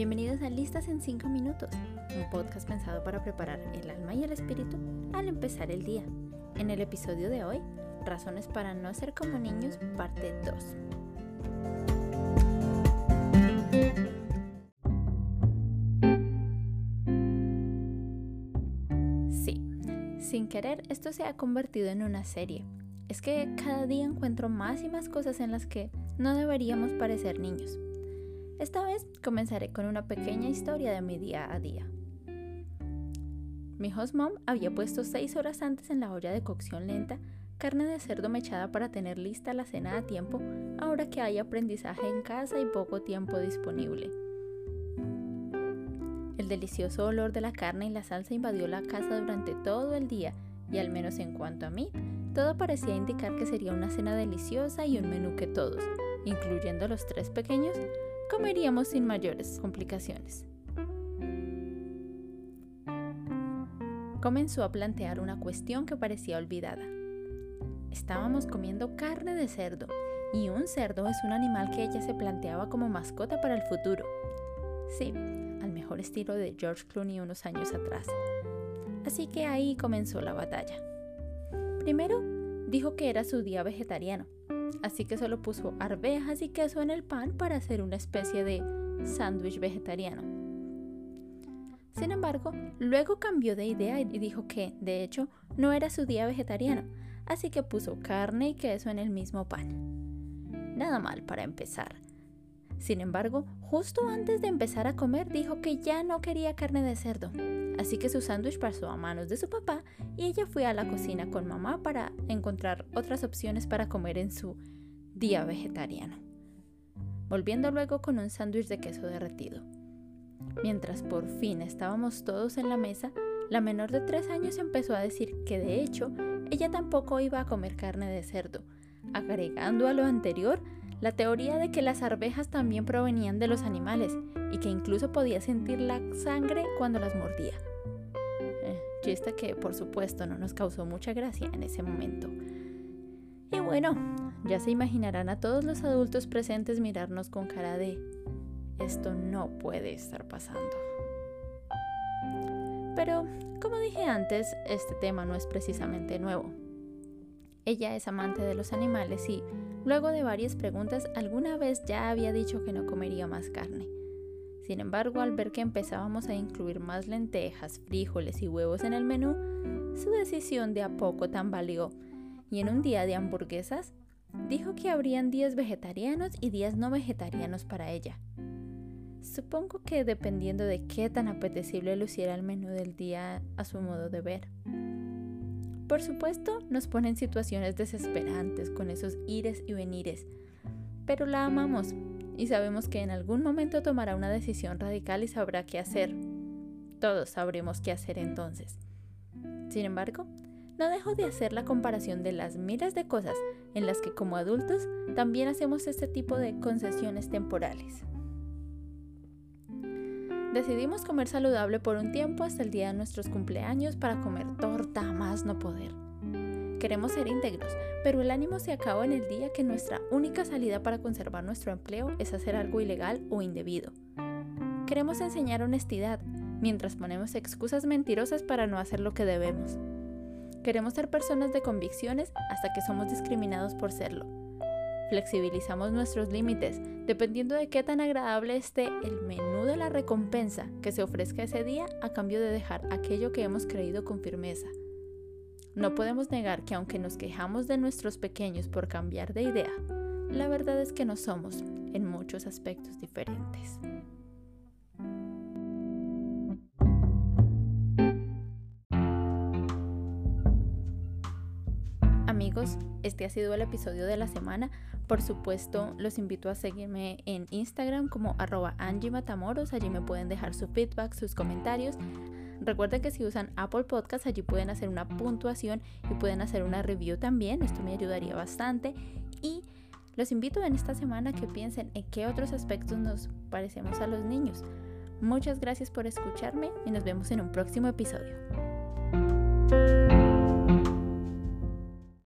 Bienvenidos a Listas en 5 Minutos, un podcast pensado para preparar el alma y el espíritu al empezar el día. En el episodio de hoy, Razones para no ser como niños, parte 2. Sí, sin querer esto se ha convertido en una serie. Es que cada día encuentro más y más cosas en las que no deberíamos parecer niños. Esta vez comenzaré con una pequeña historia de mi día a día. Mi host mom había puesto 6 horas antes en la olla de cocción lenta carne de cerdo mechada para tener lista la cena a tiempo ahora que hay aprendizaje en casa y poco tiempo disponible. El delicioso olor de la carne y la salsa invadió la casa durante todo el día y al menos en cuanto a mí, todo parecía indicar que sería una cena deliciosa y un menú que todos, incluyendo los tres pequeños, comeríamos sin mayores complicaciones. Comenzó a plantear una cuestión que parecía olvidada. Estábamos comiendo carne de cerdo, y un cerdo es un animal que ella se planteaba como mascota para el futuro. Sí, al mejor estilo de George Clooney unos años atrás. Así que ahí comenzó la batalla. Primero, dijo que era su día vegetariano, así que solo puso arvejas y queso en el pan para hacer una especie de sándwich vegetariano. Sin embargo, luego cambió de idea y dijo que, de hecho, no era su día vegetariano, así que puso carne y queso en el mismo pan. Nada mal para empezar. Sin embargo, justo antes de empezar a comer dijo que ya no quería carne de cerdo, así que su sándwich pasó a manos de su papá y ella fue a la cocina con mamá para encontrar otras opciones para comer en su día vegetariano, volviendo luego con un sándwich de queso derretido. Mientras por fin estábamos todos en la mesa, la menor de tres años empezó a decir que de hecho ella tampoco iba a comer carne de cerdo, agregando a lo anterior la teoría de que las arvejas también provenían de los animales y que incluso podía sentir la sangre cuando las mordía. Eh, chiste que por supuesto no nos causó mucha gracia en ese momento. Y bueno, ya se imaginarán a todos los adultos presentes mirarnos con cara de esto no puede estar pasando. Pero, como dije antes, este tema no es precisamente nuevo. Ella es amante de los animales y, luego de varias preguntas, alguna vez ya había dicho que no comería más carne. Sin embargo, al ver que empezábamos a incluir más lentejas, frijoles y huevos en el menú, su decisión de a poco tambaleó y en un día de hamburguesas dijo que habrían días vegetarianos y días no vegetarianos para ella. Supongo que dependiendo de qué tan apetecible luciera el menú del día a su modo de ver. Por supuesto, nos pone en situaciones desesperantes con esos ires y venires, pero la amamos y sabemos que en algún momento tomará una decisión radical y sabrá qué hacer. Todos sabremos qué hacer entonces. Sin embargo, no dejo de hacer la comparación de las miles de cosas en las que como adultos también hacemos este tipo de concesiones temporales. Decidimos comer saludable por un tiempo hasta el día de nuestros cumpleaños para comer torta más no poder. Queremos ser íntegros, pero el ánimo se acaba en el día que nuestra única salida para conservar nuestro empleo es hacer algo ilegal o indebido. Queremos enseñar honestidad, mientras ponemos excusas mentirosas para no hacer lo que debemos. Queremos ser personas de convicciones hasta que somos discriminados por serlo Flexibilizamos nuestros límites dependiendo de qué tan agradable esté el menú de la recompensa que se ofrezca ese día a cambio de dejar aquello que hemos creído con firmeza. No podemos negar que aunque nos quejamos de nuestros pequeños por cambiar de idea, la verdad es que no somos en muchos aspectos diferentes. Amigos, este ha sido el episodio de la semana. Por supuesto, los invito a seguirme en Instagram como arroba. Allí me pueden dejar su feedback, sus comentarios. Recuerden que si usan Apple Podcasts, allí pueden hacer una puntuación y pueden hacer una review también. Esto me ayudaría bastante. Y los invito en esta semana que piensen en qué otros aspectos nos parecemos a los niños. Muchas gracias por escucharme y nos vemos en un próximo episodio.